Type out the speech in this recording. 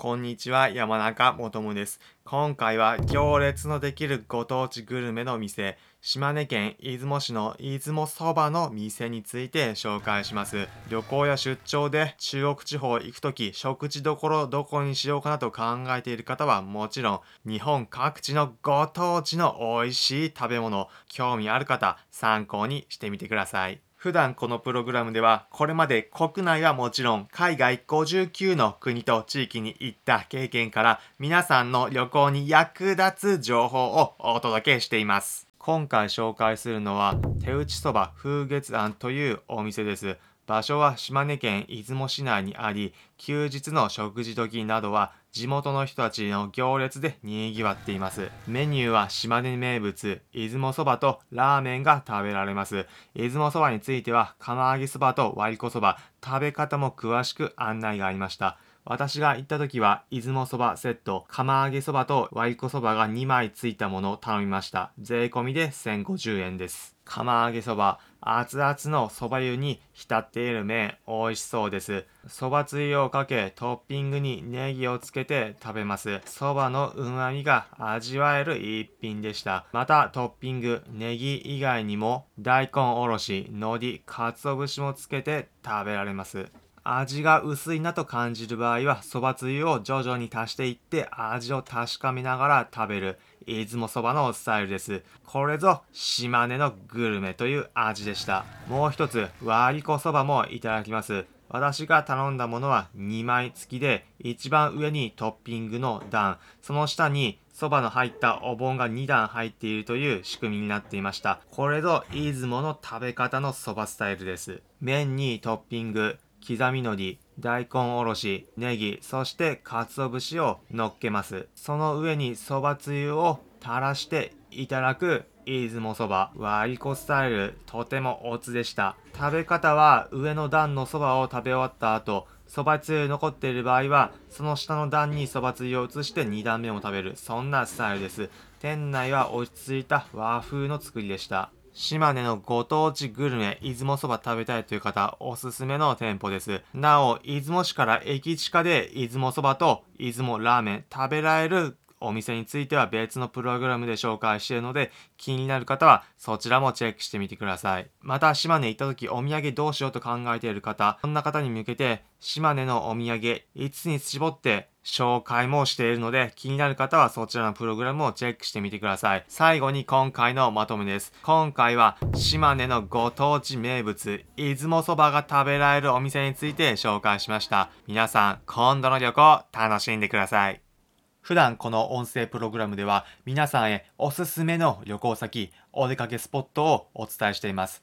こんにちは、山中もとです。今回は行列のできるご当地グルメの店、島根県出雲市の出雲そばの店について紹介します。旅行や出張で中国地方行くとき、食事どころどこにしようかなと考えている方はもちろん、日本各地のご当地の美味しい食べ物、興味ある方、参考にしてみてください。普段このプログラムではこれまで国内はもちろん海外59の国と地域に行った経験から皆さんの旅行に役立つ情報をお届けしています。今回紹介するのは手打ちそば風月庵というお店です。場所は島根県出雲市内にあり、休日の食事時などは地元の人たちの行列で賑わっています。メニューは島根名物、出雲そばとラーメンが食べられます。出雲そばについては、釜揚げそばと割りこそば、食べ方も詳しく案内がありました。私が行った時は、出雲そばセット、釜揚げそばと割りこそばが2枚ついたものを頼みました。税込みで1050円です。釜揚げそば、熱々のそば湯に浸っている麺、美味しそうです。そばつゆをかけ、トッピングにネギをつけて食べます。そばの旨味が味わえる一品でした。また、トッピング、ネギ以外にも、大根おろし、海苔、鰹節もつけて食べられます。味が薄いなと感じる場合は、そばつゆを徐々に足していって味を確かめながら食べる、出雲そばのスタイルです。これぞ島根のグルメという味でした。もう一つ、割りこそばもいただきます。私が頼んだものは2枚付きで、一番上にトッピングの段、その下に蕎麦の入ったお盆が2段入っているという仕組みになっていました。これぞ出雲の食べ方の蕎麦スタイルです。麺にトッピング、刻み海苔、大根おろし、ネギ、そして鰹節を乗っけます。その上にそばつゆを垂らしていただく出雲そば、割り子スタイル、とてもおつでした。食べ方は上の段のそばを食べ終わった後、そばつゆ残っている場合は、その下の段にそばつゆを移して2段目も食べる。そんなスタイルです。店内は落ち着いた和風の作りでした。島根のご当地グルメ、出雲そば食べたいという方、おすすめの店舗です。なお、出雲市から駅地下で出雲そばと出雲ラーメン食べられるお店については別のプログラムで紹介しているので、気になる方はそちらもチェックしてみてください。また、島根行った時お土産どうしようと考えている方、そんな方に向けて、島根のお土産5つに絞って紹介もしているので、気になる方はそちらのプログラムをチェックしてみてください。最後に今回のまとめです。今回は島根のご当地名物、出雲そばが食べられるお店について紹介しました。皆さん、今度の旅行楽しんでください。普段この音声プログラムでは皆さんへおすすめの旅行先、お出かけスポットをお伝えしています。